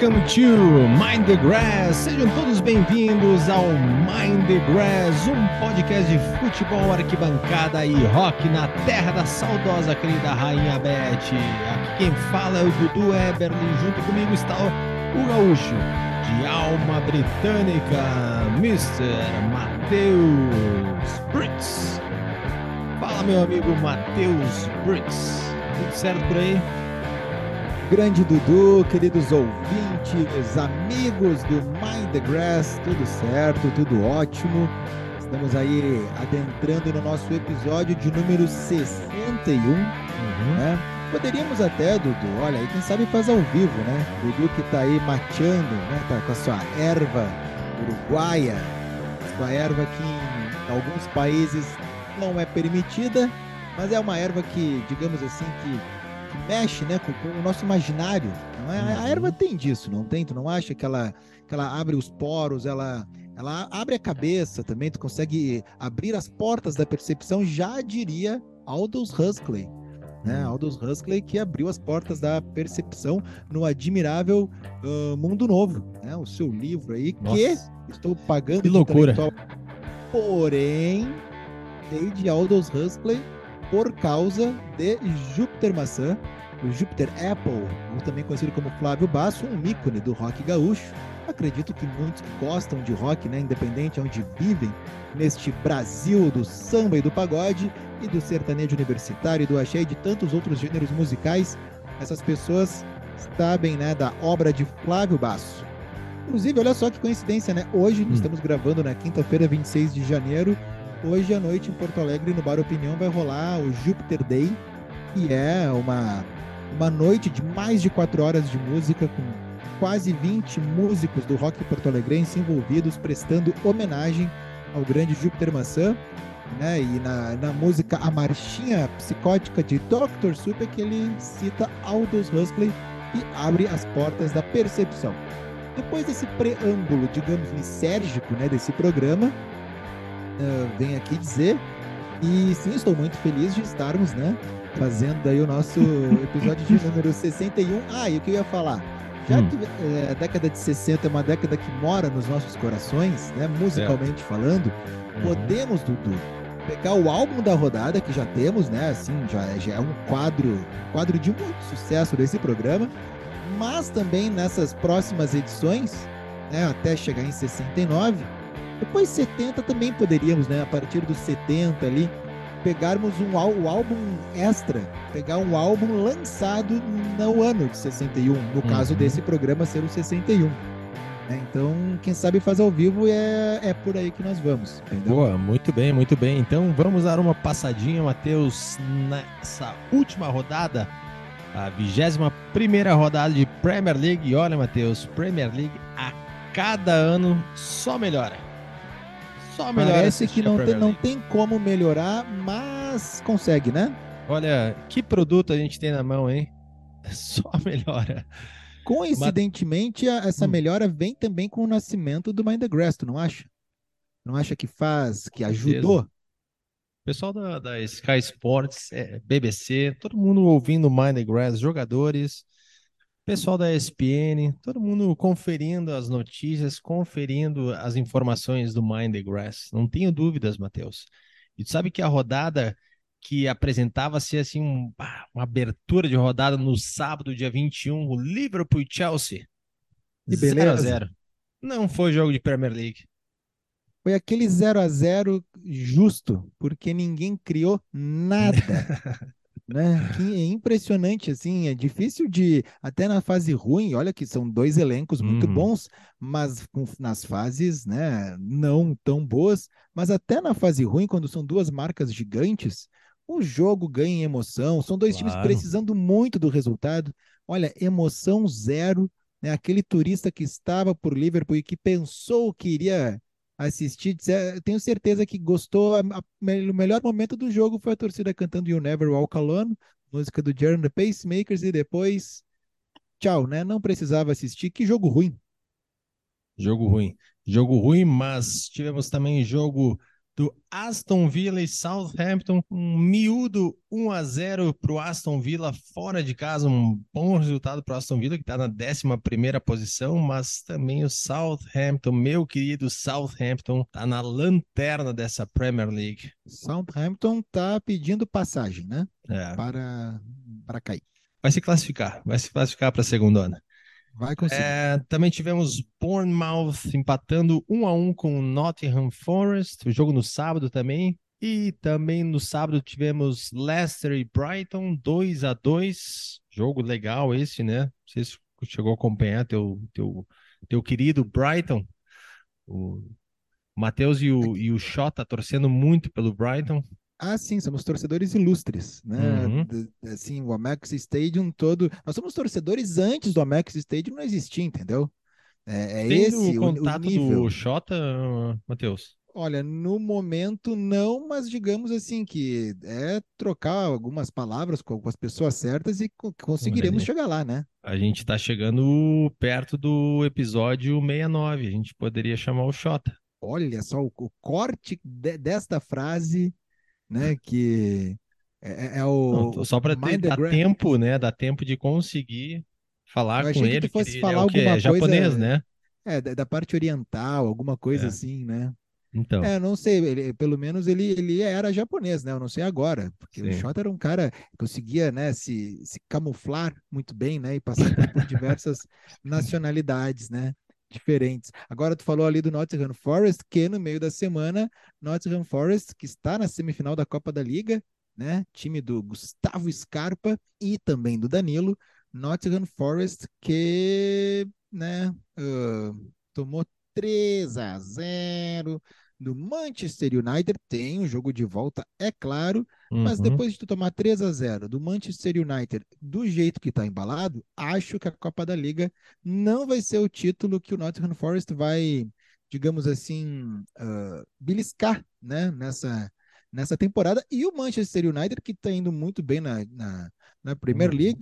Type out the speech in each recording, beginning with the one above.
Welcome to Mind the Grass. Sejam todos bem-vindos ao Mind the Grass, um podcast de futebol, arquibancada e rock na terra da saudosa querida Rainha Beth. Aqui quem fala é o Dudu Eberly, junto comigo está o gaúcho de alma britânica, Mr. Matheus Brits. Fala, meu amigo Matheus Brits. Tudo certo por aí? Grande Dudu, queridos ouvintes, amigos do Mind the Grass, tudo certo, tudo ótimo. Estamos aí adentrando no nosso episódio de número 61, uhum. né? Poderíamos até, Dudu, olha aí, quem sabe faz ao vivo, né? Dudu que tá aí mateando, né? Tá com a sua erva uruguaia, sua erva que em alguns países não é permitida, mas é uma erva que, digamos assim, que que mexe né, com, com, o nosso imaginário. É? A erva uhum. tem disso, não tem? Tu não acha que ela, que ela abre os poros, ela, ela abre a cabeça também, tu consegue abrir as portas da percepção, já diria Aldous Huxley. Né? Uhum. Aldous Huxley que abriu as portas da percepção no admirável uh, Mundo Novo, né? o seu livro aí, Nossa. que estou pagando que loucura. Porém, desde Aldous Huxley por causa de Júpiter Maçã, o Júpiter Apple, ou também conhecido como Flávio Basso, um ícone do rock gaúcho. Acredito que muitos que gostam de rock, né, independente onde vivem, neste Brasil do samba e do pagode, e do sertanejo universitário, e do axé e de tantos outros gêneros musicais, essas pessoas sabem né, da obra de Flávio Basso. Inclusive, olha só que coincidência, né? Hoje, hum. estamos gravando na quinta-feira, 26 de janeiro, Hoje à noite em Porto Alegre, no Bar Opinião, vai rolar o Jupiter Day, que é uma, uma noite de mais de quatro horas de música, com quase 20 músicos do rock porto-alegrense envolvidos, prestando homenagem ao grande Júpiter Maçã. Né? E na, na música A Marchinha Psicótica de Dr. Super, que ele cita Aldous Huxley e abre as portas da percepção. Depois desse preâmbulo, digamos, lisérgico né, desse programa, uh, vem aqui dizer. E sim, estou muito feliz de estarmos, né? Fazendo aí o nosso episódio de número 61. Ah, e o que eu ia falar? Já hum. que é, a década de 60 é uma década que mora nos nossos corações, né? Musicalmente falando, uhum. podemos, Dudu, pegar o álbum da rodada que já temos, né? Assim, já, já é um quadro, quadro de muito sucesso desse programa, mas também nessas próximas edições, né? Até chegar em 69 depois 70 também poderíamos, né? A partir dos 70 ali, pegarmos um, um álbum extra, pegar um álbum lançado no ano de 61, no uhum. caso desse programa ser o 61. Né? Então, quem sabe faz ao vivo é, é por aí que nós vamos. Entendeu? Boa, muito bem, muito bem. Então vamos dar uma passadinha, Matheus, nessa última rodada, a 21 primeira rodada de Premier League. E olha, Matheus, Premier League a cada ano só melhora. Só melhora. Parece que não tem, não tem como melhorar, mas consegue, né? Olha, que produto a gente tem na mão, hein? Só melhora. Coincidentemente, mas... essa hum. melhora vem também com o nascimento do Mind the Grass, tu não acha? Não acha que faz, que ajudou? O pessoal da, da Sky Sports, é, BBC, todo mundo ouvindo Mind the Grass, jogadores, Pessoal da ESPN, todo mundo conferindo as notícias, conferindo as informações do Mind the Grass. Não tenho dúvidas, Matheus. E tu sabe que a rodada que apresentava-se assim um, uma abertura de rodada no sábado, dia 21, o Liverpool e Chelsea. 0 a 0. Não foi jogo de Premier League. Foi aquele 0 a 0 justo, porque ninguém criou nada. né? Que é impressionante, assim, é difícil de, até na fase ruim, olha que são dois elencos muito uhum. bons, mas com, nas fases, né, não tão boas, mas até na fase ruim, quando são duas marcas gigantes, o jogo ganha em emoção, são dois claro. times precisando muito do resultado, olha, emoção zero, né, aquele turista que estava por Liverpool e que pensou que iria assistir, tenho certeza que gostou. O melhor momento do jogo foi a torcida cantando You Never Walk Alone, música do Jeremy Pacemakers, e depois, tchau, né? Não precisava assistir. Que jogo ruim. Jogo ruim. Jogo ruim, mas tivemos também jogo do Aston Villa e Southampton, um miúdo 1 a 0 para o Aston Villa fora de casa, um bom resultado para o Aston Villa que está na 11 posição, mas também o Southampton, meu querido Southampton, está na lanterna dessa Premier League. Southampton está pedindo passagem, né? É. Para para cair. Vai se classificar, vai se classificar para a segunda onda. Vai conseguir. É, também tivemos Bournemouth empatando 1 a 1 com Nottingham Forest, o jogo no sábado também. E também no sábado tivemos Leicester e Brighton 2 a 2 Jogo legal esse, né? Não sei se chegou a acompanhar teu, teu, teu querido Brighton. O Matheus e o, e o Xota torcendo muito pelo Brighton. Ah, sim, somos torcedores ilustres, né? Uhum. Assim, o Amex Stadium todo. Nós somos torcedores antes do Amex Stadium não existir, entendeu? É, é Tem esse o o, o contato nível. do Xota, Matheus? Olha, no momento não, mas digamos assim que é trocar algumas palavras com, as pessoas certas e co- conseguiremos aí. chegar lá, né? A gente tá chegando perto do episódio 69. A gente poderia chamar o Xota. Olha só o, o corte de- desta frase, né? Que é, é- é o Não, só para dar tempo, né? Dar tempo de conseguir falar Eu com que ele. tu fosse falar é o quê? alguma É japonês, né? É, da, da parte oriental, alguma coisa É. assim, né? Então, É, não sei, ele- pelo menos ele, ele era japonês, né? Eu não sei agora, porque o Sim. Shota era um cara que conseguia, né, se, se camuflar muito bem, né, e passar por diversas nacionalidades, né, diferentes. Agora tu falou ali do Nottingham Forest, que no meio da semana, Nottingham Forest, que está na semifinal da Copa da Liga, né, time do Gustavo Scarpa e também do Danilo, Nottingham Forest que, né, ah, tomou 3 a 0 do Manchester United. Tem um jogo de volta, é claro, mas uhum. depois de tu tomar 3 a 0 do Manchester United do jeito que está embalado, acho que a Copa da Liga não vai ser o título que o Nottingham Forest vai, digamos assim, ah, beliscar, né, nessa, nessa temporada. E o Manchester United, que está indo muito bem na, na, na Premier Uhum. League,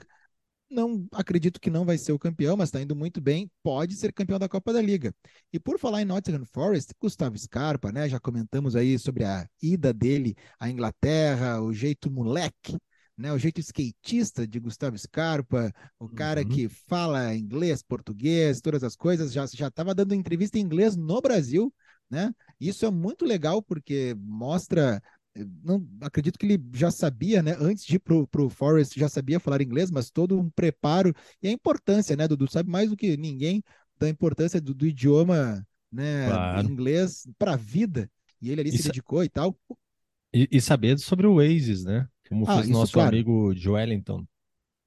não acredito que não vai ser o campeão, mas está indo muito bem, pode ser campeão da Copa da Liga. E por falar em Nottingham Forest, Gustavo Scarpa, né? Já comentamos aí sobre a ida dele à Inglaterra, o jeito moleque, né? O jeito skatista de Gustavo Scarpa, o cara Uhum. que fala inglês, português, todas as coisas, já já estava dando entrevista em inglês no Brasil, né? Isso é muito legal porque mostra não acredito que ele já sabia, né? Antes de ir pro, pro Forest, já sabia falar inglês, mas todo um preparo e a importância, né, Dudu? Sabe mais do que ninguém da importância do, do idioma, né, Claro. inglês para a vida. E ele ali se Isso- dedicou e tal. E, e saber sobre o Oasis, né? Como Ah, fez isso, nosso claro. amigo Joelinton.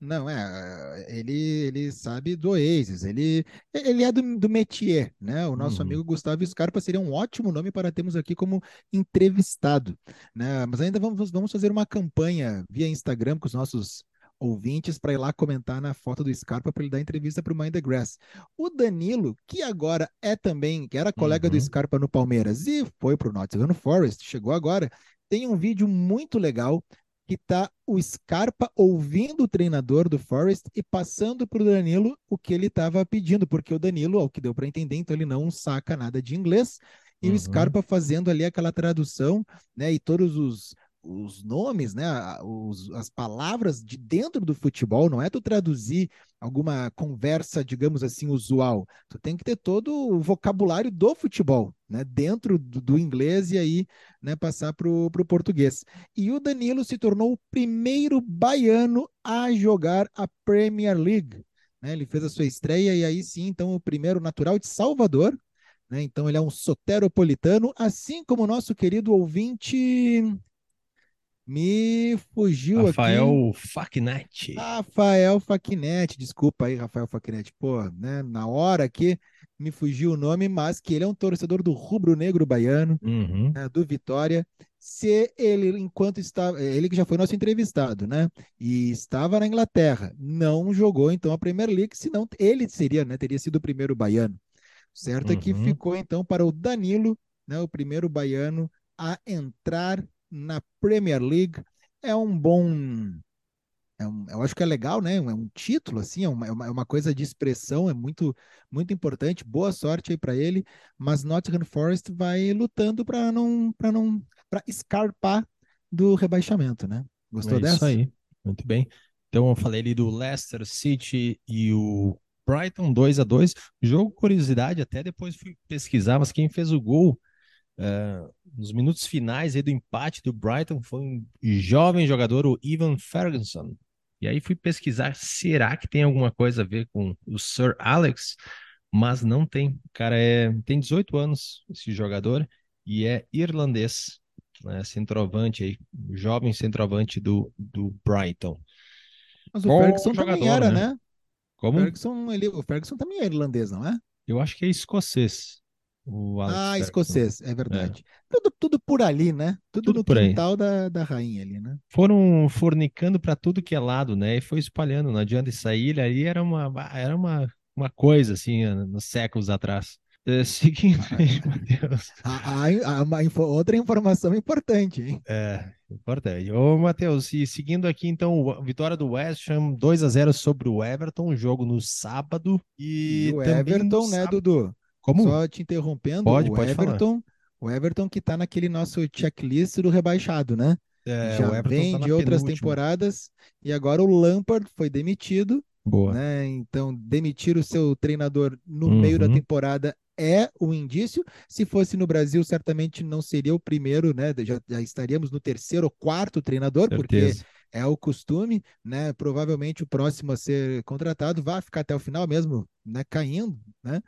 Não, é, ele, ele sabe do Oasis, ele, ele é do, do métier, né? O nosso Uhum. amigo Gustavo Scarpa seria um ótimo nome para termos aqui como entrevistado, né? Mas ainda vamos, vamos fazer uma campanha via Instagram com os nossos ouvintes para ir lá comentar na foto do Scarpa para ele dar entrevista para o Mind the Grass. O Danilo, que agora é também, que era colega do Uhum. Scarpa no Palmeiras e foi para o Nottingham Forest, chegou agora, tem um vídeo muito legal que tá o Scarpa ouvindo o treinador do Forest e passando para o Danilo o que ele estava pedindo, porque o Danilo, ao que deu para entender, então ele não saca nada de inglês, e Uhum. o Scarpa fazendo ali aquela tradução, né, e todos os, os nomes, né, os- as palavras de dentro do futebol, não é tu traduzir alguma conversa, digamos assim, usual, tu tem que ter todo o vocabulário do futebol, né, dentro do, do inglês e aí, né, passar para o português. E o Danilo se tornou o primeiro baiano a jogar a Premier League. né? Ele fez a sua estreia e aí sim, então, o primeiro natural de Salvador. né? Então, ele é um soteropolitano, assim como o nosso querido ouvinte. Me fugiu aqui. Rafael Facnetti. Rafael Faquinetti, desculpa aí, Rafael Faquinetti. Pô, né, na hora aqui me fugiu o nome, mas que ele é um torcedor do rubro-negro baiano Uhum. né, do Vitória, se ele, enquanto estava, ele que já foi nosso entrevistado, né, e estava na Inglaterra, não jogou então a Premier League, senão ele seria, né, teria sido o primeiro baiano. Certo é que Uhum. ficou então para o Danilo, né, o primeiro baiano a entrar na Premier League. É um bom é um, eu acho que é legal, né? É um título, assim, é uma, é uma coisa de expressão, é muito, muito importante. Boa sorte aí para ele, mas Nottingham Forest vai lutando para não, para não, para escarpar do rebaixamento, né? Gostou é dessa? Isso aí, muito bem. Então eu falei ali do Leicester City e o Brighton 2 a 2 Jogo curiosidade, até depois fui pesquisar, mas quem fez o gol uh, nos minutos finais aí do empate do Brighton foi um jovem jogador, o Ivan Ferguson. E aí fui pesquisar, será que tem alguma coisa a ver com o Sir Alex? Mas não tem. O cara é, tem 18 anos, esse jogador, e é irlandês, né? Centroavante aí, jovem centroavante do, do Brighton. Mas o Bom Ferguson jogador, também era, né? né? Como? O Ferguson, ele, o Ferguson também é irlandês, não é? Eu acho que é escocês. Ah, Ferguson. escocês, é verdade. É. Tudo, tudo por ali, né? Tudo, tudo no quintal da, da rainha ali, né? Foram fornicando para tudo que é lado, né? E foi espalhando. Não adianta essa ilha ali era uma, era uma, uma coisa assim, nos séculos atrás. É, seguindo aí, Matheus. A, a, a, info, outra informação importante, hein? É, importante. Ô, Matheus, e seguindo aqui, então, vitória do West Ham 2 a 0 sobre o Everton, jogo no sábado. E, e o Everton, né, sábado... Dudu? Como? Só te interrompendo, pode, o pode Everton, falar. o Everton que tá naquele nosso checklist do rebaixado, né? É, Já vem tá de outras temporadas e agora o Lampard foi demitido. Boa. Né? Então, demitir o seu treinador no uhum. meio da temporada é um indício. Se fosse no Brasil, certamente não seria o primeiro, né? Já, já estaríamos no terceiro ou quarto treinador, Certeza. porque é o costume, né? Provavelmente o próximo a ser contratado vai ficar até o final mesmo, né? Caindo, né?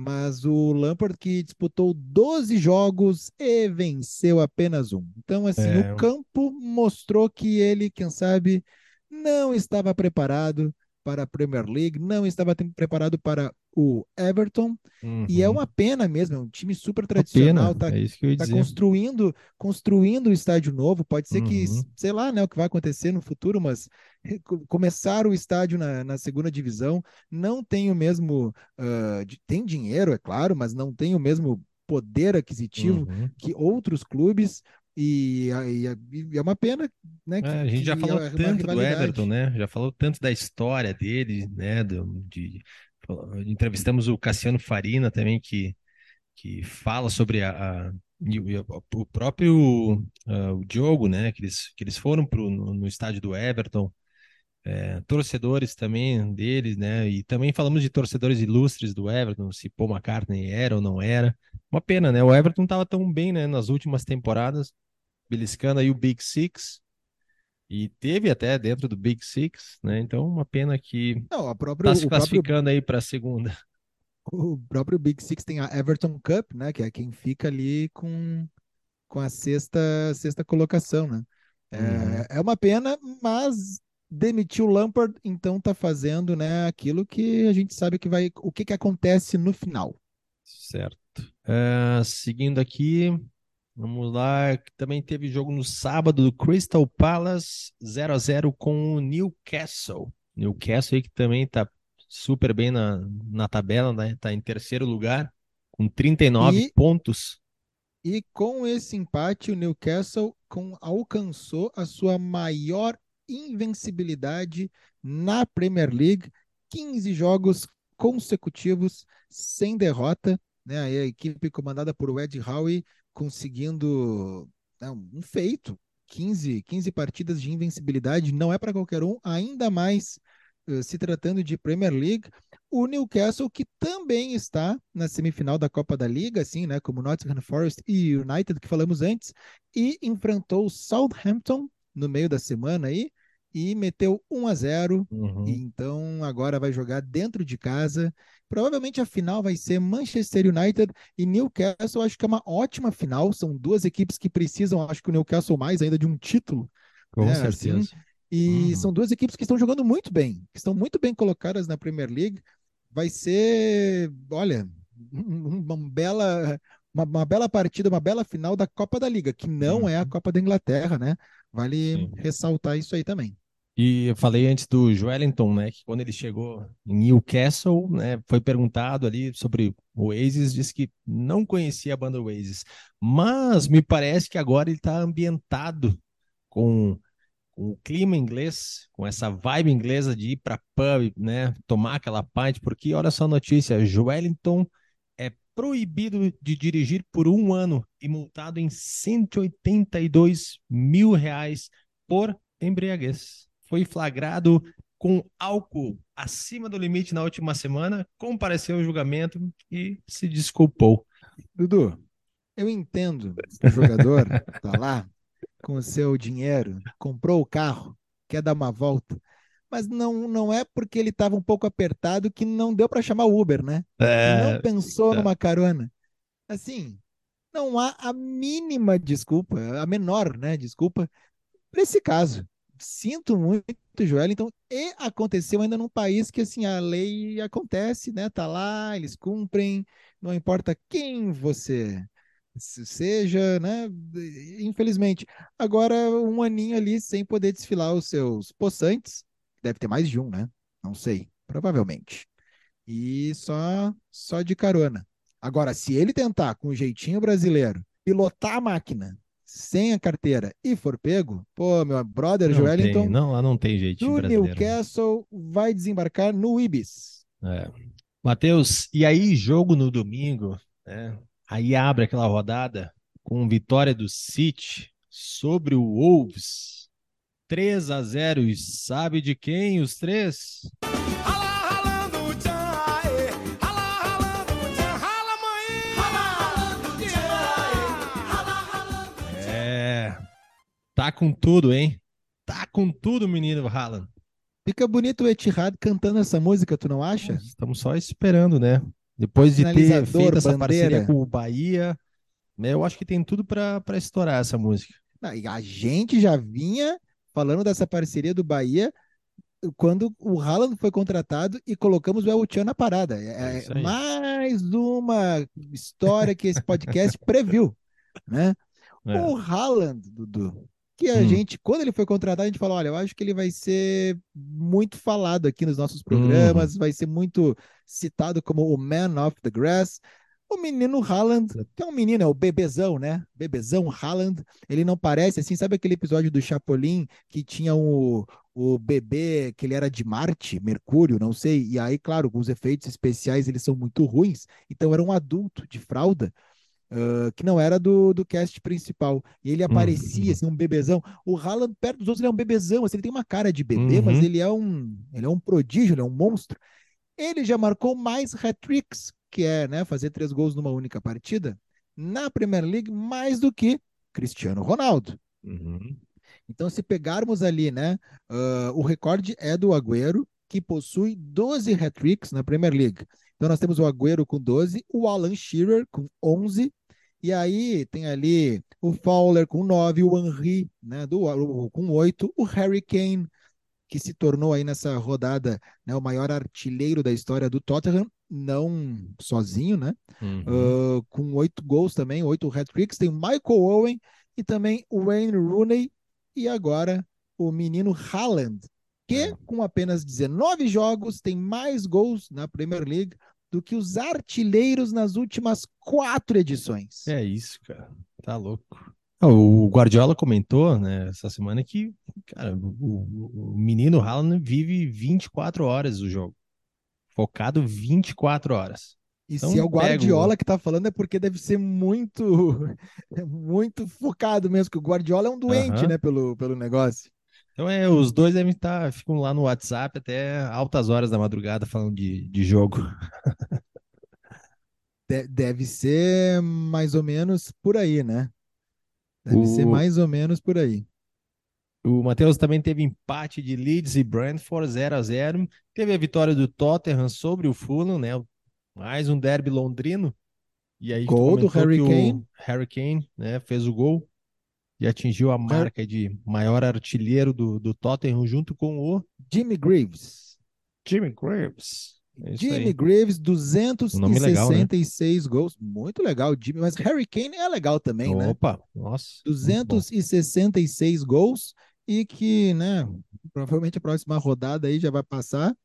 Mas o Lampard que disputou 12 jogos e venceu apenas um. Então, assim, é... o campo mostrou que ele, quem sabe, não estava preparado para a Premier League, não estava preparado para o Everton. Uhum. E é uhum. uma pena mesmo, é um time super tradicional, está é tá construindo, construindo o estádio novo. Pode ser uhum. que, sei lá, né, o que vai acontecer no futuro, mas começar o estádio na, na segunda divisão não tem o mesmo, uh, de, tem dinheiro, é claro, mas não tem o mesmo poder aquisitivo uhum. que outros clubes. E, e, e, é uma pena, né? É, a gente já falou é tanto do Everton, né? Já falou tanto da história dele, né? Do, de, entrevistamos o Cassiano Farina também, que, que fala sobre a, a o próprio uh, o Diogo, né? Que eles, que eles foram pro, no, no estádio do Everton, é, torcedores também deles, né? E também falamos de torcedores ilustres do Everton, se Paul McCartney era ou não era. Uma pena, né? O Everton estava tão bem, né? Nas últimas temporadas, beliscando aí o Big Six. E teve até dentro do Big Six, né? Então, uma pena que Não, a própria, tá se classificando próprio, aí para a segunda. O próprio Big Six tem a Everton Cup, né? Que é quem fica ali com, com a sexta, sexta colocação, né? É, uhum. é uma pena, mas demitiu o Lampard, então tá fazendo, né, aquilo que a gente sabe que vai, o que que acontece no final. Certo. Uh, seguindo aqui, Vamos lá, também teve jogo no sábado do Crystal Palace 0 a 0 com o Newcastle. Newcastle aí que também tá super bem na, na tabela, né? Tá em terceiro lugar com 39 e, pontos. E com esse empate o Newcastle com, alcançou a sua maior invencibilidade na Premier League, 15 jogos consecutivos sem derrota, né? A equipe comandada por Ed Howe conseguindo né, um feito. 15, 15 partidas de invencibilidade não é para qualquer um, ainda mais uh, se tratando de Premier League. O Newcastle, que também está na semifinal da Copa da Liga, assim, né, como Nottingham Forest e United, que falamos antes, e enfrentou o Southampton no meio da semana aí, e meteu 1 a 0 uhum. então agora vai jogar dentro de casa. Provavelmente a final vai ser Manchester United e Newcastle. Acho que é uma ótima final. São duas equipes que precisam, acho que o Newcastle mais ainda de um título. Com né, assim. certeza. Assim. E uhum. são duas equipes que estão jogando muito bem, que estão muito bem colocadas na Premier League. Vai ser, olha, uma bela, uma, uma bela partida, uma bela final da Copa da Liga, que não uhum. é a uhum. Copa da Inglaterra, né? Vale Sim. ressaltar isso aí também. E eu falei antes do Joelinton, né, que quando ele chegou em Newcastle, né, foi perguntado ali sobre o Oasis, disse que não conhecia a banda Oasis, mas me parece que agora ele está ambientado com, o clima inglês, com essa vibe inglesa de ir para pub, né, tomar aquela pint, porque olha só a notícia, Joelinton proibido de dirigir por um ano e multado em 182 mil reais por embriaguez. Foi flagrado com álcool acima do limite na última semana, compareceu ao julgamento e se desculpou. Dudu, eu entendo que o jogador tá lá com o seu dinheiro, comprou o carro, quer dar uma volta, mas não, não é porque ele estava um pouco apertado que não deu para chamar o Uber, né? É, Não pensou é. numa carona. Assim, não há a mínima desculpa, a menor, né, desculpa para esse caso. Sinto muito, Joel. Então, e aconteceu ainda num país que assim a lei acontece, né? Tá lá, eles cumprem, não importa quem você se- seja, né? Infelizmente. Agora, um aninho ali sem poder desfilar os seus possantes, deve ter mais de um, né? Não sei, provavelmente. E só só de carona. Agora, se ele tentar com o jeitinho brasileiro pilotar a máquina sem a carteira e for pego, pô, meu brother Não Joelinton tem, não, lá não tem jeitinho do brasileiro. Newcastle vai desembarcar no Ibis. É. Matheus, e aí jogo no domingo, né? Aí abre aquela rodada com vitória do City sobre o Wolves. 3 a 0 e sabe de quem os três? É, tá com tudo, hein? Tá com tudo, menino Haaland. Fica bonito o Etihad cantando essa música, tu não acha? Estamos só esperando, né? Depois de ter feito essa bandeira. parceria com o Bahia, né? Eu acho que tem tudo para para estourar essa música. E a gente já vinha falando dessa parceria do Bahia quando o Haaland foi contratado e colocamos o El Chan na parada. É É, mais uma história que esse podcast previu, né? É. O Haaland, Dudu, que a Hum. gente, quando ele foi contratado, a gente falou: olha, eu acho que ele vai ser muito falado aqui nos nossos Uhum. programas, vai ser muito citado como o Man of the Grass. O menino Haaland, que é um menino, é o bebezão, né? Bebezão Haaland, ele não parece assim, sabe aquele episódio do Chapolin que tinha o, o bebê que ele era de Marte, Mercúrio, não sei, e aí, claro, com os efeitos especiais eles são muito ruins, então era um adulto de fralda, ah, que não era do, do cast principal. E ele aparecia, Uhum. assim, um bebezão. O Haaland, perto dos outros, ele é um bebezão, assim, ele tem uma cara de bebê, Uhum. mas ele é um, ele é um prodígio, ele é um monstro. Ele já marcou mais hat-tricks, que é, né, fazer três gols numa única partida, na Premier League, mais do que Cristiano Ronaldo. Uhum. Então, se pegarmos ali, né, ah, o recorde é do Agüero, que possui 12 hat-tricks na Premier League. Então, nós temos o Agüero com 12, o Alan Shearer com 11, e aí tem ali o Fowler com 9, o Henry, né, do, com 8, o Harry Kane, que se tornou aí nessa rodada né, o maior artilheiro da história do Tottenham, não sozinho, né? Uhum. Uh, com oito gols também, oito hat-tricks. Tem o Michael Owen e também o Wayne Rooney e agora o menino Haaland, que É. com apenas 19 jogos tem mais gols na Premier League do que os artilheiros nas últimas quatro edições. É isso, cara. Tá louco. Ah, O Guardiola comentou, né, essa semana que, cara, o, o- o menino Haaland vive 24 horas o jogo. Focado 24 horas. E Então, se é o Guardiola que tá falando é porque deve ser muito muito focado mesmo, que o Guardiola é um doente, Aham. né, pelo, pelo negócio. Então é, os dois devem estar, ficam lá no WhatsApp até altas horas da madrugada falando de, de jogo. De- deve ser mais ou menos por aí, né? Deve ser O- mais ou menos por aí. O Matheus também teve empate de Leeds e Brentford 0 a 0 Teve a vitória do Tottenham sobre o Fulham, né? Mais um derby londrino. E aí Gol do Harry que o Kane. Harry Kane, né, fez o gol e atingiu a marca de maior artilheiro do, do Tottenham junto com o Jimmy Greaves. Jimmy Greaves. É Jimmy aí. Greaves, Um nome legal, né? 266 gols. Muito legal, Jimmy. Mas Harry Kane é legal também, né? Opa, nossa. muito bom. 266 gols e que, né, provavelmente a próxima rodada aí já vai passar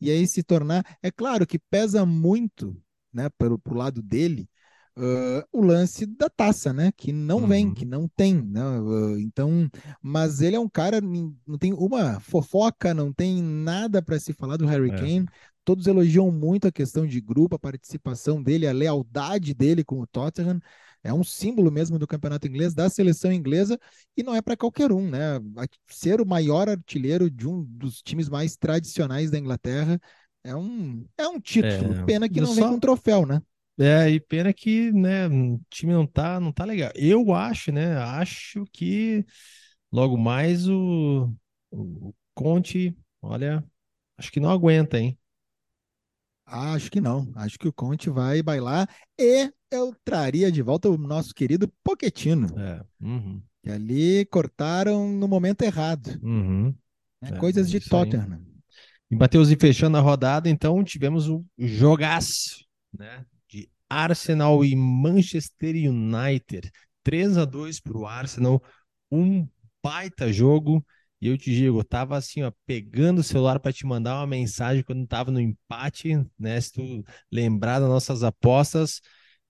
e aí se tornar, é claro que pesa muito, né, pelo pro lado dele, uh, o lance da taça, né? Que não vem, Uhum. que não tem, né? Uh, então, mas ele é um cara, não tem uma fofoca, não tem nada para se falar do Harry É. Kane. Todos elogiam muito a questão de grupo, a participação dele, a lealdade dele com o Tottenham. É um símbolo mesmo do campeonato inglês, da seleção inglesa, e não é para qualquer um, né? Ser o maior artilheiro de um dos times mais tradicionais da Inglaterra é um, é um título. É, Pena que não vem só- com troféu, né? É, e pena que, né, o time não tá, não tá legal. Eu acho, né, acho que logo mais o, o Conte, olha, acho que não aguenta, hein? Acho que não. Acho que o Conte vai bailar e eu traria de volta o nosso querido Poquetino, É, uhum, que ali cortaram no momento errado, uhum. né? É, Coisas de isso aí. Tottenham. E Matheus, e fechando a rodada, então tivemos o jogaço, né, de Arsenal e Manchester United, 3 a 2 para o Arsenal, um baita jogo. E eu te digo, eu tava assim, ó, pegando o celular para te mandar uma mensagem quando tava no empate, né? Se tu lembrar das nossas apostas,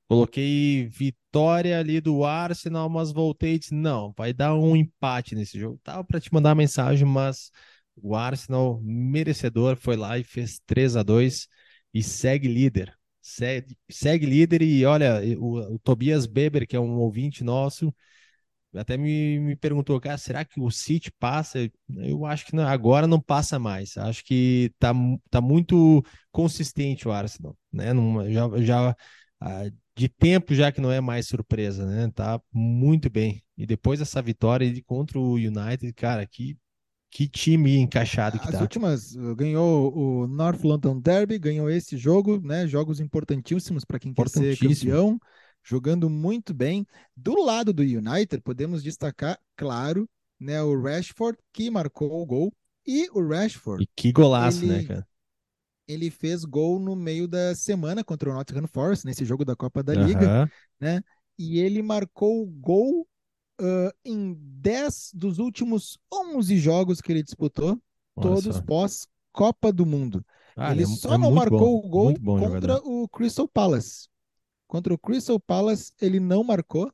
coloquei vitória ali do Arsenal, mas voltei e disse, não, vai dar um empate nesse jogo. Tava para te mandar a mensagem, mas o Arsenal, merecedor, foi lá e fez 3 a 2 e segue líder. Segue, segue líder e olha, o, o Tobias Beber, que é um ouvinte nosso, até me, me perguntou, cara, será que o City passa? Eu acho que não, agora não passa mais. Acho que tá, tá muito consistente o Arsenal, né? Não- já, já ah, de tempo já que não é mais surpresa, né? Tá muito bem. E depois dessa vitória contra o United, cara, que, que time encaixado que As tá. últimas uh, ganhou o North London Derby, ganhou esse jogo, né? Jogos importantíssimos para quem quer ser campeão, jogando muito bem. Do lado do United, podemos destacar, claro, né, o Rashford que marcou o gol e o Rashford E que golaço, né, Ele- cara? ele fez gol no meio da semana contra o Nottingham Forest, nesse jogo da Copa da Liga, Aham. e ele marcou o gol ah, em 10 dos últimos 11 jogos que ele disputou, Olha todos só. pós Copa do Mundo. Ah, ele é- só é não marcou bom, o gol contra jogador. o Crystal Palace. Contra o Crystal Palace, ele não marcou,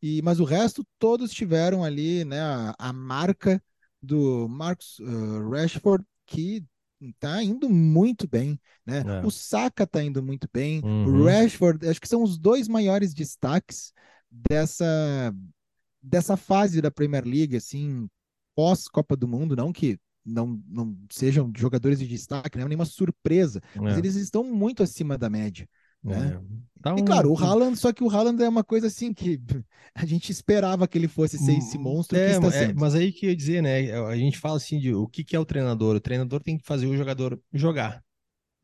e, mas o resto todos tiveram ali né, a, a marca do Marcus ah, Rashford, que está indo muito bem. Né? É. O Saka está indo muito bem. Uhum. O Rashford, acho que são os dois maiores destaques dessa, dessa fase da Premier League, assim, pós-Copa do Mundo, não que não, não sejam jogadores de destaque, não é nenhuma surpresa, mas É, eles estão muito acima da média. Né? é. Tá E um- claro, o um- Haaland, só que o Haaland é uma coisa assim que a gente esperava que ele fosse ser esse Hum, monstro é, é, mas aí que eu ia dizer, né? A gente fala assim de o que que é o treinador. O treinador tem que fazer o jogador jogar.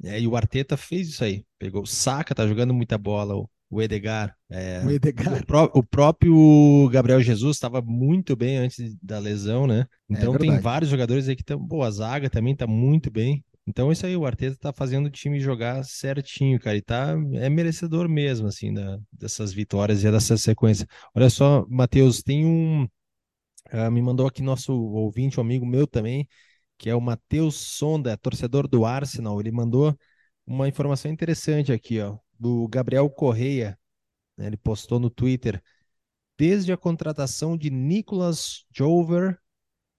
né? E o Arteta fez isso aí. Pegou o Saka, tá jogando muita bola. O, Edgar. é, O Edgar. o, pró- o próprio Gabriel Jesus estava muito bem antes da lesão, né? Então tem É verdade. vários jogadores aí que estão. Boa, a zaga também tá muito bem. Então isso aí, o Arteta tá fazendo o time jogar certinho, cara. E tá, é merecedor mesmo, assim, da, dessas vitórias e dessa sequência. Olha só, Matheus, tem um. ah, me mandou aqui nosso ouvinte, um amigo meu também, que é o Matheus Sonda, torcedor do Arsenal. Ele mandou uma informação interessante aqui, ó, do Gabriel Correia. né, Ele postou no Twitter. Desde a contratação de Nicolas Jover,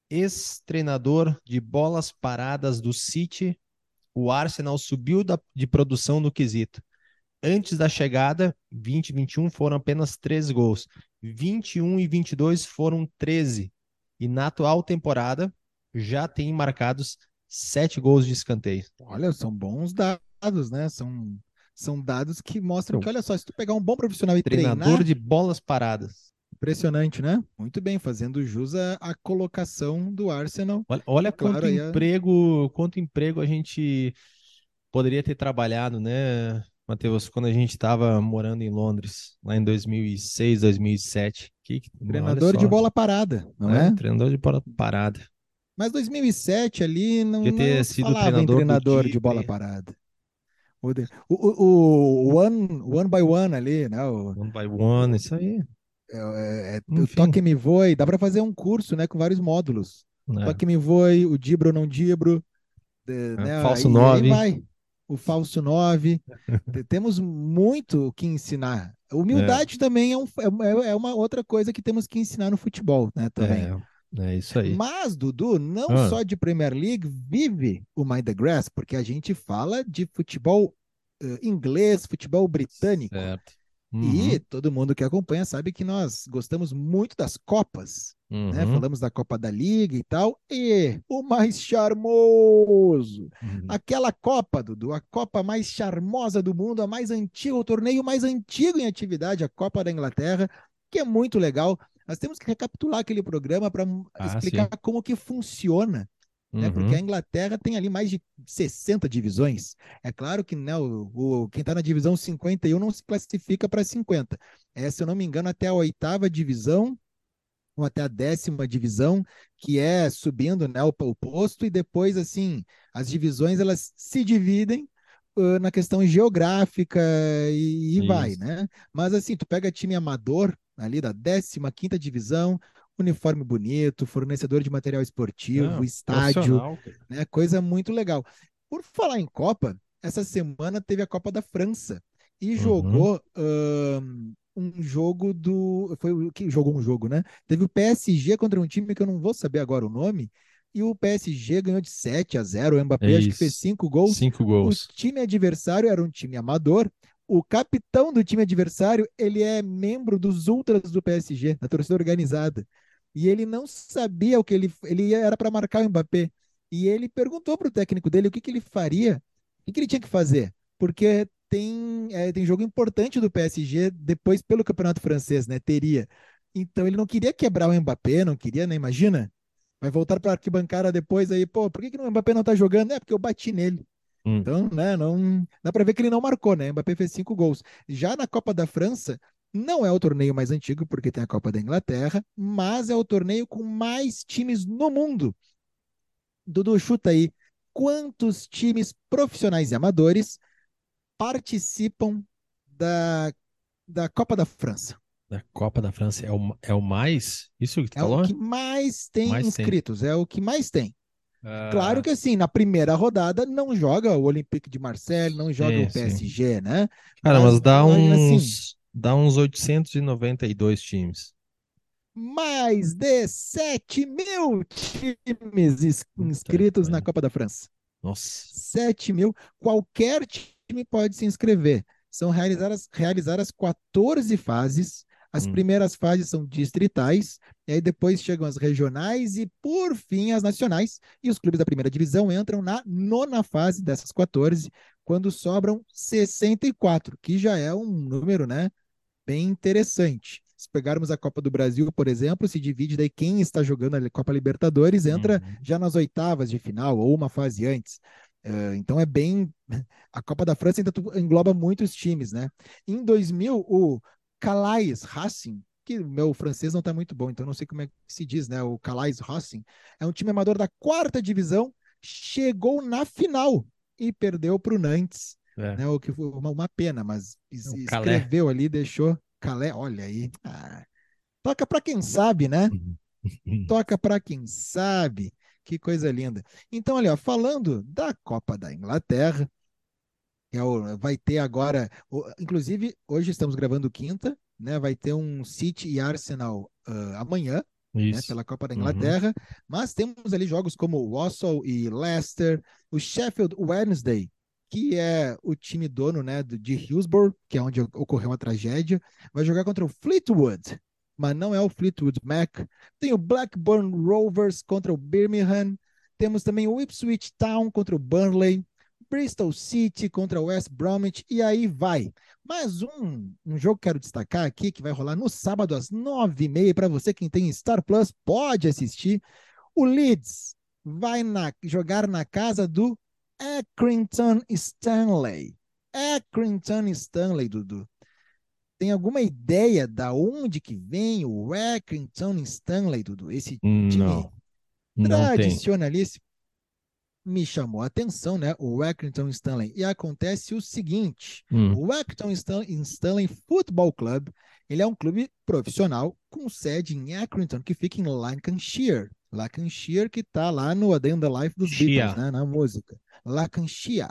ex-treinador de bolas paradas do City, o Arsenal subiu da- de produção no quesito. Antes da chegada, 20 e 21 foram apenas 13 gols. 21 e 22 foram 13. E na atual temporada, já tem marcados 7 gols de escanteio. Olha, são bons dados, né? São, são dados que mostram Então, que, olha só, se tu pegar um bom profissional e Treinador treinar, de bolas paradas. Impressionante, né? Muito bem, fazendo jus à, colocação do Arsenal. Olha, olha claro, quanto aí a- emprego, quanto emprego a gente poderia ter trabalhado, né, Matheus, quando a gente estava morando em Londres, lá em 2006, 2007. Que, Treinador de bola parada, não né, é? Treinador de bola parada. Mas 2007 ali não, Podia ter não sido falava treinador do treinador de bola parada. O, o, o, o one, one by one ali, né? O, One by one, isso aí. É, é, o Enfim. toque me voe, dá para fazer um curso, né, com vários módulos. né? Toque me voe, o dibro não dibro, de- É, né? falso e aí nove. vai. O falso 9. Temos muito o que ensinar Humildade também é, um- é- é uma outra coisa que temos que ensinar no futebol, né? Também. É, é isso aí. Mas, Dudu, não Ah. só de Premier League vive o Mind the Grass, porque a gente fala de futebol eh, inglês, futebol britânico. Certo. E todo mundo que acompanha sabe que nós gostamos muito das Copas, Uhum, né? uhum, Falamos da Copa da Liga e tal. E o mais charmoso, uhum. aquela Copa, Dudu, a Copa mais charmosa do mundo, a mais antiga, o torneio mais antigo em atividade, a Copa da Inglaterra, que é muito legal. Nós temos que recapitular aquele programa para Ah, explicar como que funciona né? Uhum. Porque a Inglaterra tem ali mais de 60 divisões. É claro que né, o, o- quem está na divisão 51 não se classifica para 50. É, se eu não me engano, até a oitava divisão ou até a décima divisão, que é subindo né, o, o posto, e depois, assim, as divisões elas se dividem uh, na questão geográfica e, e vai, né? Mas assim, tu pega time amador ali da 15 quinta divisão, uniforme bonito, fornecedor de material esportivo, Não, estádio, né? Coisa muito legal. Por falar em Copa, essa semana teve a Copa da França e Uhum. jogou ahn, um jogo do. Foi o que jogou um jogo, né? Teve o PSG contra um time que eu não vou saber agora o nome. E o PSG ganhou de 7 a 0. O Mbappé É acho que fez isso. 5 gols. Cinco O gols. time adversário era um time amador. O capitão do time adversário, ele é membro dos ultras do PSG, da torcida organizada. E ele não sabia o que ele ele era para marcar o Mbappé. E ele perguntou para o técnico dele o que, que ele faria, o que, que ele tinha que fazer, porque tem é, tem jogo importante do PSG depois pelo Campeonato Francês, né? Teria. Então ele não queria quebrar o Mbappé, não queria, né? Imagina. Vai voltar para a arquibancada depois aí, pô, por que, que o Mbappé não tá jogando? É porque eu bati nele. Hum. Então, né, não dá para ver que ele não marcou, né? Mbappé fez cinco gols. Já na Copa da França, não é o torneio mais antigo, porque tem a Copa da Inglaterra, mas é o torneio com mais times no mundo. Dudu, chuta aí. Quantos times profissionais e amadores participam da, da Copa da França? Da Copa da França é o, é o mais? Isso que tu É falou? o que mais tem Mais tem. inscritos, é o que mais tem. Ah, Claro que assim, na primeira rodada não joga o Olympique de Marseille, não joga Sim, o PSG, né? Cara, mas dá assim, uns, dá uns 892 times. mais de 7 mil times inscritos na. Copa da França. Nossa. 7 mil, qualquer time pode se inscrever. São realizadas, realizadas 14 fases. As Hum. primeiras fases são distritais, e aí depois chegam as regionais e, por fim, as nacionais. E os clubes da primeira divisão entram na nona fase dessas 14, quando sobram 64, que já é um número, né, bem interessante. Se pegarmos a Copa do Brasil, por exemplo, se divide daí quem está jogando a Copa Libertadores, entra Uhum. já nas oitavas de final ou uma fase antes. Eh, então é bem. A Copa da França ainda engloba muitos times, né? Em 2000, o Calais Racing, que o meu francês não está muito bom, então não sei como é que se diz, né? O Calais Racing é um time amador da quarta divisão, chegou na final e perdeu para o Nantes, É. né? O que foi uma, uma pena, mas es- É escreveu ali, deixou Calais, olha aí. Ah, toca para quem sabe, né? toca para quem sabe. Que coisa linda. Então, olha, ó, falando da Copa da Inglaterra, que é o- vai ter agora, o- inclusive hoje estamos gravando quinta, né? Vai ter um City e Arsenal ah, amanhã, né, pela Copa da Uhum. Inglaterra, mas temos ali jogos como o Walsall e Leicester, o Sheffield Wednesday, que é o time dono, né, de Hillsborough, que é onde ocorreu a tragédia, vai jogar contra o Fleetwood, mas não é o Fleetwood Mac. Tem o Blackburn Rovers contra o Birmingham, temos também o Ipswich Town contra o Burnley, Bristol City contra o West Bromwich, e aí vai. Mas um, um jogo que quero destacar aqui, que vai rolar no sábado às nove e meia, para você quem tem Star Plus, pode assistir. O Leeds vai na- jogar na casa do Accrington Stanley. Accrington Stanley, Dudu. Tem alguma ideia da onde que vem o Accrington Stanley, Dudu? Esse time Não. Me chamou a atenção, né? O Accrington Stanley. E acontece o seguinte: Hum. o Accrington Stan- Stanley Football Club, ele é um clube profissional com sede em Accrington, que fica em Lancashire. Lancashire que está lá no the Life dos Shia. Beatles, né? Na música. Lancashire.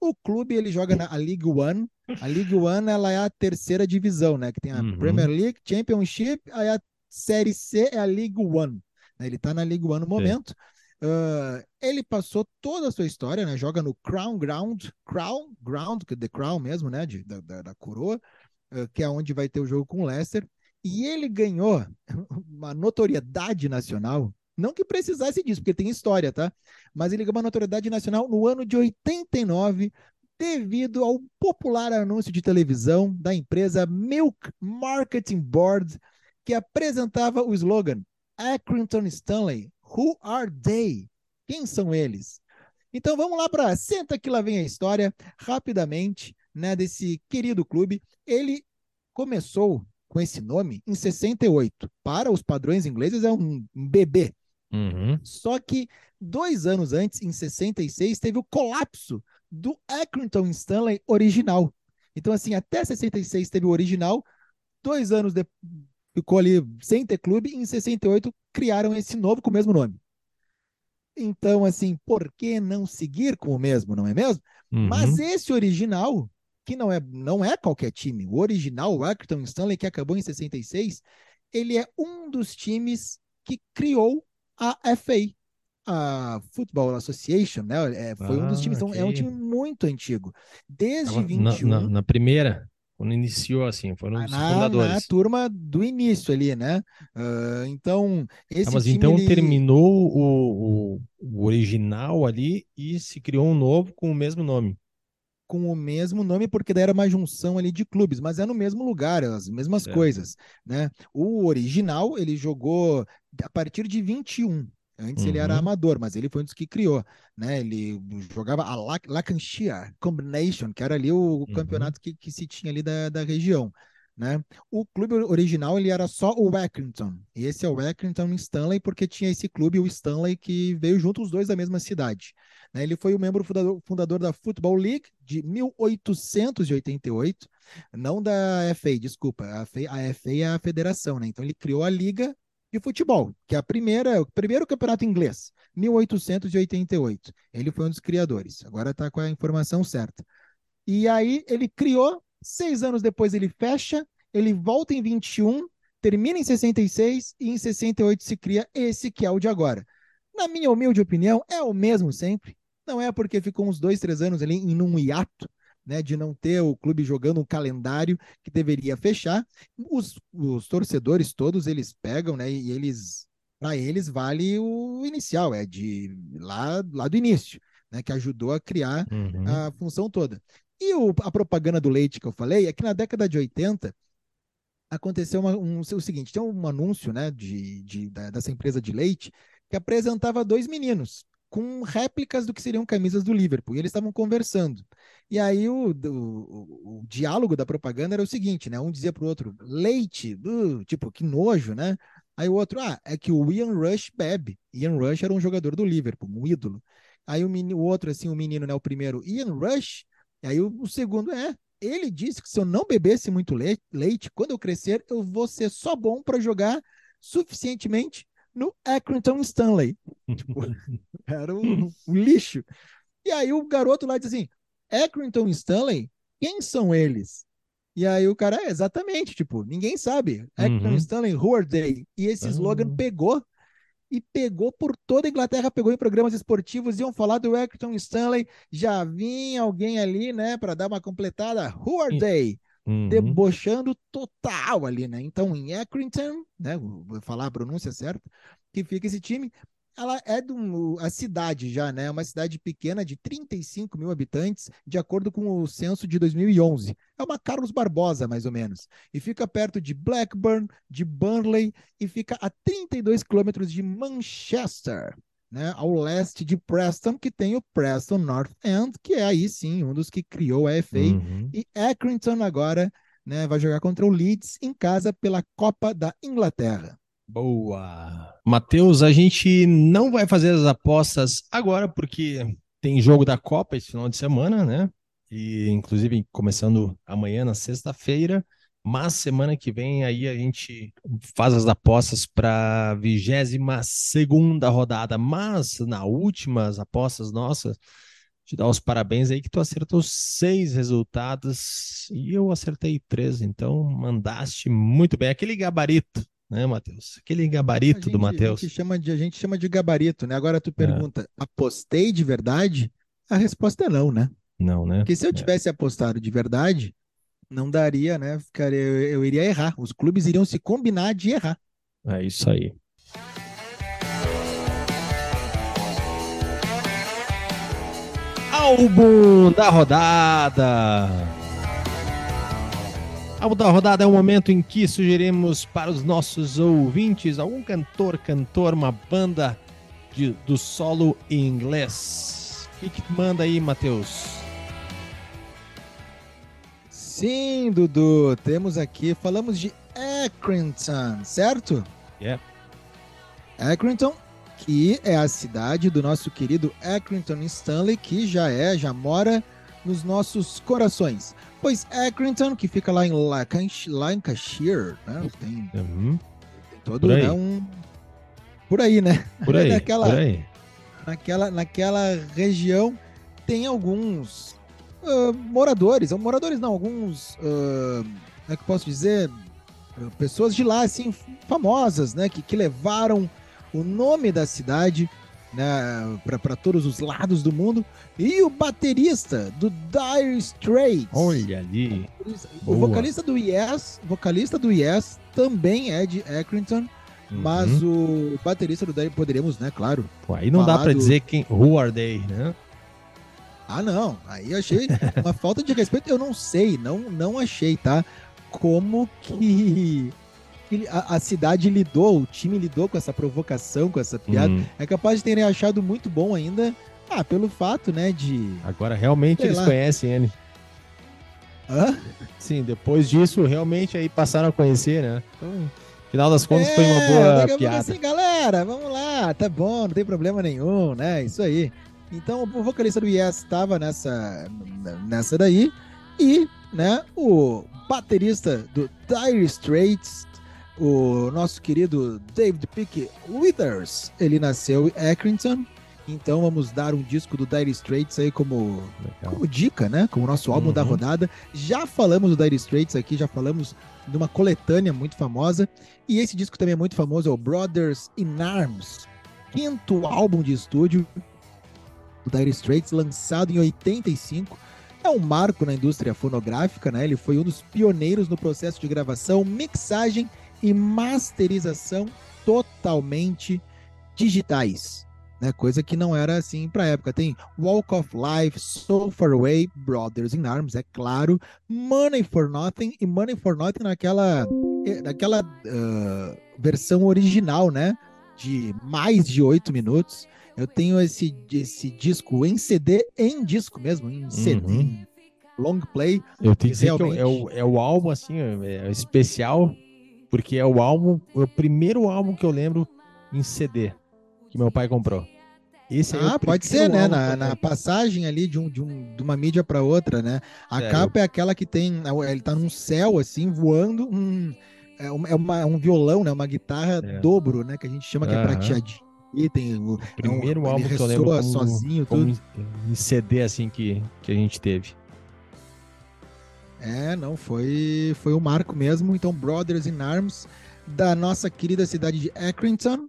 O clube ele joga na League One. A League One ela é a terceira divisão, né? Que tem a Uhum. Premier League, Championship, aí a Série C é a League One. né? Ele tá na League One no momento. Ah, ele passou toda a sua história, né? Joga no Crown Ground, Crown Ground, que é The Crown mesmo, né? De, da, da, da coroa, ah, que é onde vai ter o jogo com o Leicester. E ele ganhou uma notoriedade nacional. Não que precisasse disso, porque tem história, tá? Mas ele ganhou uma notoriedade nacional no ano de 89, devido ao popular anúncio de televisão da empresa Milk Marketing Board, que apresentava o slogan Accrington Stanley, Who are they? Quem são eles? Então vamos lá para senta que lá vem a história rapidamente, né, desse querido clube. Ele começou com esse nome em 68. Para os padrões ingleses é um um bebê. Uhum. Só que dois anos antes, em 66, teve o colapso do Accrington Stanley original. Então, assim, até 66 teve o original, dois anos depois ficou ali sem ter clube, e em 68 criaram esse novo com o mesmo nome. Então, assim, por que não seguir com o mesmo, não é mesmo? Uhum. Mas esse original, que não é, não é qualquer time, o original, o Accrington Stanley, que acabou em 66, ele é um dos times que criou a FA, a Football Association, né? É, foi um dos Ah, times, então, é um ok. time muito antigo. Desde Tava 21, na, na- na primeira, quando iniciou assim, foram na, os na fundadores. turma do início ali, né? Ah, então, esse Ah, mas time, então ele- terminou o, o, o original ali e se criou um novo com o mesmo nome. Com o mesmo nome, porque daí era uma junção ali de clubes, mas é no mesmo lugar, as mesmas Certo. coisas, né? O original, ele jogou a partir de 21. Antes ele era Uhum. amador, mas ele foi um dos que criou, né? Ele jogava a Lancashire Combination, que era ali o Uhum. campeonato que, que se tinha ali da, da região, né? O clube original, ele era só o Accrington. E esse é o Accrington Stanley, porque tinha esse clube, o Stanley, que veio junto os dois da mesma cidade. né? Ele foi o membro fundador, fundador da Football League de 1888, não da FA, desculpa. A FA, a FA é a federação, né? Então ele criou a Liga de Futebol, que é a primeira, o primeiro campeonato inglês, 1888. Ele foi um dos criadores. Agora está com a informação certa. E aí ele criou, seis anos depois ele fecha, ele volta em 21, termina em 66 e em 68 se cria esse que é o de agora. Na minha humilde opinião, é o mesmo sempre. Não é porque ficou uns dois, três anos ali em um hiato, né, de não ter o clube jogando um calendário que deveria fechar. Os, os torcedores todos eles pegam, né, e eles, para eles vale o inicial, é de lá, lá do início, né, que ajudou a criar Uhum. a função toda. E o- a propaganda do leite que eu falei é que na década de 80 aconteceu uma- um, o seguinte: tem um anúncio né, de, de- da- dessa empresa de leite que apresentava dois meninos com réplicas do que seriam camisas do Liverpool. E eles estavam conversando. E aí o, o- o- diálogo da propaganda era o seguinte, né? Um dizia para o outro, leite, uh, tipo, que nojo, né? Aí o outro, ah, é que o Ian Rush bebe. Ian Rush era um jogador do Liverpool, um ídolo. Aí o, meni- o outro, assim, o menino, né? O primeiro, Ian Rush. E aí o, o segundo, é, ele disse que se eu não bebesse muito le- leite, quando eu crescer, eu vou ser só bom para jogar suficientemente no Accrington Stanley. Tipo, era um, um lixo. E aí o garoto lá diz assim: Accrington Stanley, quem são eles? E aí o cara, é, exatamente, tipo, ninguém sabe. Accrington Uhum. Stanley, who are they? E esse slogan Ah. pegou e pegou por toda a Inglaterra, pegou em programas esportivos, iam falar do Accrington Stanley, já vinha alguém ali, né, para dar uma completada, who are they? Uhum. debochando total ali, né? Então, em Accrington, né? Vou falar a pronúncia certa, que fica esse time. Ela é do, a cidade já, né? Uma cidade pequena de 35 mil habitantes, de acordo com o censo de 2011. É uma Carlos Barbosa, mais ou menos. E fica perto de Blackburn, de Burnley, e fica a 32 quilômetros de Manchester, né? Ao leste de Preston, que tem o Preston North End, que é aí sim um dos que criou a FA. Uhum. E Accrington agora né, vai jogar contra o Leeds em casa pela Copa da Inglaterra. Boa. Matheus, a gente não vai fazer as apostas agora porque tem jogo da Copa esse final de semana, né? E inclusive começando amanhã na sexta-feira, mas semana que vem aí a gente faz as apostas para a 22 segunda rodada, mas na últimas apostas nossas te dar os parabéns aí que tu acertou seis resultados e eu acertei três, então mandaste muito bem. Aquele gabarito, né, Matheus? Aquele A gabarito gente, do a Matheus. gente chama de, a gente chama de gabarito, né? Agora tu É, pergunta, apostei de verdade? A resposta é não, né? não, né? Porque se eu É, tivesse apostado de verdade, não daria, né? Ficaria, eu, eu iria errar. Os clubes iriam se combinar de errar. é isso aí. Álbum da rodada. Álbum da rodada é o momento em que sugerimos para os nossos ouvintes algum cantor, cantor, uma banda de- do solo em inglês. O que, que manda aí, Matheus? Sim, Dudu, temos aqui, falamos de Accrington, certo? Yeah. Accrington, que é a cidade do nosso querido Accrington Stanley, que já é, já mora nos nossos corações. Pois Accrington, que fica lá em Lancashire, né? Tem, Uhum, tem todo Por né, um... Por aí, né? Por aí, Naquela- por aí. naquela, naquela região tem alguns ah, moradores, ou moradores não, alguns, ah, como é que eu posso dizer, pessoas de lá, assim, famosas, né, que, que levaram o nome da cidade né, para todos os lados do mundo, e o baterista do Dire Straits, Olha ali. o boa. vocalista do Yes, vocalista do Yes também é de Accrington, mas Uhum. o baterista do Dire, poderíamos, né, claro, Pô, aí não dá pra do- dizer quem. Who are they, né? Ah, não. Aí achei uma falta de respeito. Eu não sei, não, não achei, tá? Como que que a, a cidade lidou, o time lidou com essa provocação, com essa piada. Hum, É capaz de terem achado muito bom ainda. Ah, pelo fato, né, de. agora realmente Sei eles lá. conhecem ele. Hã? Sim, depois disso, realmente aí passaram a conhecer, né? Então, final das contas, foi uma É, boa piada. assim, galera, vamos lá, tá bom, não tem problema nenhum, né? Isso aí. Então, o vocalista do Yes estava nessa, nessa daí. E, né, o baterista do Dire Straits, o nosso querido David Pick Withers, ele nasceu em Accrington. Então, vamos dar um disco do Dire Straits aí como Legal. como dica, né? Como nosso álbum da Uhum. rodada. Já falamos do Dire Straits aqui, já falamos de uma coletânea muito famosa. E esse disco também é muito famoso, é o Brothers in Arms, quinto álbum de estúdio do Dire Straits, lançado em 85. É um marco na indústria fonográfica, né? Ele foi um dos pioneiros no processo de gravação, mixagem e masterização totalmente digitais, né? Coisa que não era assim para época. Tem Walk of Life, So Far Away, Brothers in Arms, é claro, Money for Nothing e Money for Nothing naquela eh, naquela ah, versão original, né? De mais de oito minutos. Eu tenho esse, esse disco em CD, em disco mesmo, em CD, Uhum. long play. Eu tenho que dizer que Realmente. é o, é o álbum, assim, é especial, porque é o álbum, é o primeiro álbum que eu lembro em CD que meu pai comprou. Esse é Ah, pode ser, né? Na, eu na passagem ali de, um, de, um, de uma mídia para outra, né? A Sério. capa é aquela que tem. Ele tá num céu, assim, voando. Um, é uma, é um violão, né? Uma guitarra É. dobro, né? Que a gente chama que é prateadinho. E tem o, Primeiro é um, álbum que eu lembro como, sozinho, como tudo. em, em CD, assim, que, que a gente teve. É, não, foi, foi o marco mesmo. Então, Brothers in Arms, da nossa querida cidade de Accrington,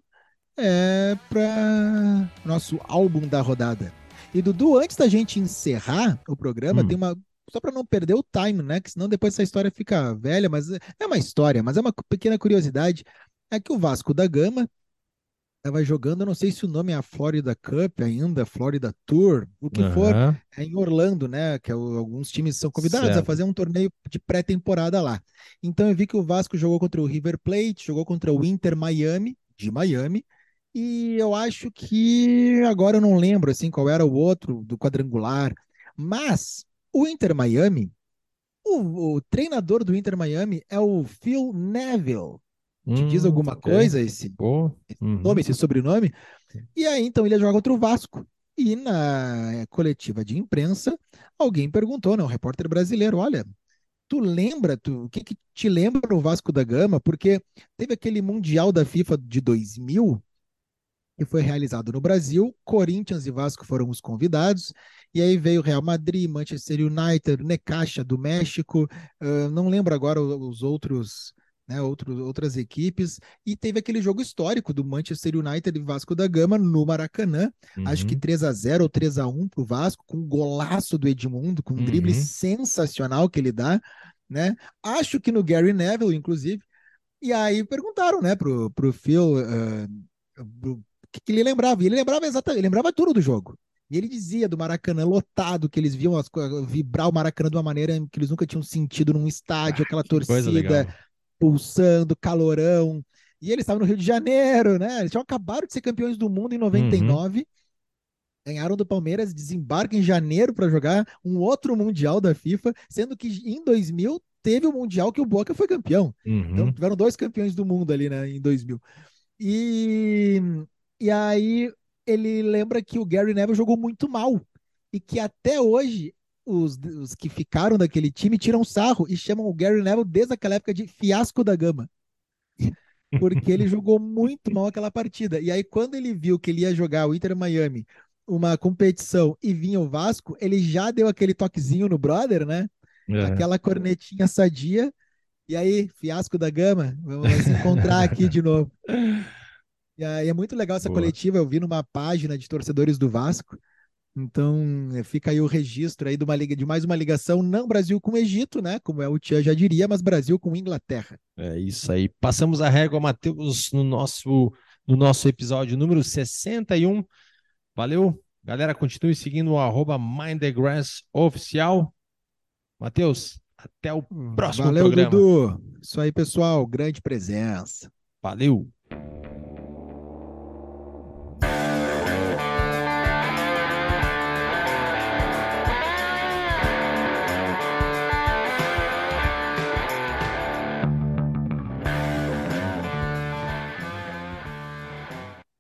é para nosso álbum da rodada. E Dudu, antes da gente encerrar o programa, Hum. tem uma. Só para não perder o time, né? Que senão depois essa história fica velha, mas é uma história, mas é uma pequena curiosidade. É que o Vasco da Gama estava jogando, eu não sei se o nome é a Florida Cup ainda, Florida Tour, o que for, Aham. é em Orlando, né? Que é alguns times são convidados a Certo. fazer um torneio de pré-temporada lá. Então eu vi que o Vasco jogou contra o River Plate, jogou contra o Inter Miami, de Miami, e eu acho que agora eu não lembro assim qual era o outro do quadrangular, mas o Inter Miami, o, o treinador do Inter Miami é o Phil Neville. Te diz Hum, alguma ok. coisa esse Pô, uhum. nome, esse sobrenome. E aí, então, ele ia jogar contra o Vasco. E na coletiva de imprensa, alguém perguntou, né, um repórter brasileiro, olha, tu lembra, tu, o que que te lembra o Vasco da Gama? Porque teve aquele Mundial da FIFA de 2000 que foi realizado no Brasil. Corinthians e Vasco foram os convidados. E aí veio Real Madrid, Manchester United, Necaxa do México, uh, não lembro agora os outros, né, outros, outras equipes. E teve aquele jogo histórico do Manchester United e Vasco da Gama no Maracanã. Uhum. Acho que 3 a 0 ou 3 a 1 para o Vasco, com um golaço do Edmundo, com um Uhum. drible sensacional que ele dá. Né? Acho que no Gary Neville, inclusive. E aí perguntaram, né, pro, pro Phil uh, o que, que ele lembrava. E ele lembrava exatamente, ele lembrava tudo do jogo. E ele dizia do Maracanã lotado, que eles viam as, vibrar o Maracanã de uma maneira que eles nunca tinham sentido num estádio, aquela Ah, Coisa torcida. Pulsando, calorão. E eles estavam no Rio de Janeiro, né? Eles tinham acabado de ser campeões do mundo em 99. Ganharam do Palmeiras, desembarcam em janeiro para jogar um outro Mundial da FIFA, sendo que em 2000 teve o Mundial que o Boca foi campeão. Então Uhum. tiveram dois campeões do mundo ali, né, em 2000. E, e aí ele lembra que o Gary Neville jogou muito mal e que até hoje os, os que ficaram daquele time tiram sarro e chamam o Gary Neville desde aquela época de fiasco da gama. Porque ele jogou muito mal aquela partida. E aí, quando ele viu que ele ia jogar o Inter Miami, uma competição, e vinha o Vasco, ele já deu aquele toquezinho no brother, né? É. Aquela cornetinha sadia. E aí, fiasco da gama, vamos se encontrar aqui de novo. E aí é muito legal essa Boa. coletiva, eu vi numa página de torcedores do Vasco. Então, eh, fica aí o registro aí de, uma de mais uma ligação, não Brasil com o Egito, né? Como é o Tia já diria, mas Brasil com Inglaterra. É isso aí. Passamos a régua, Matheus, no nosso, no nosso episódio número 61. Valeu. Galera, continue seguindo o arroba Mind the Grass oficial. Matheus, até o próximo Valeu, programa. Dudu. Isso aí, pessoal. Grande presença. Valeu.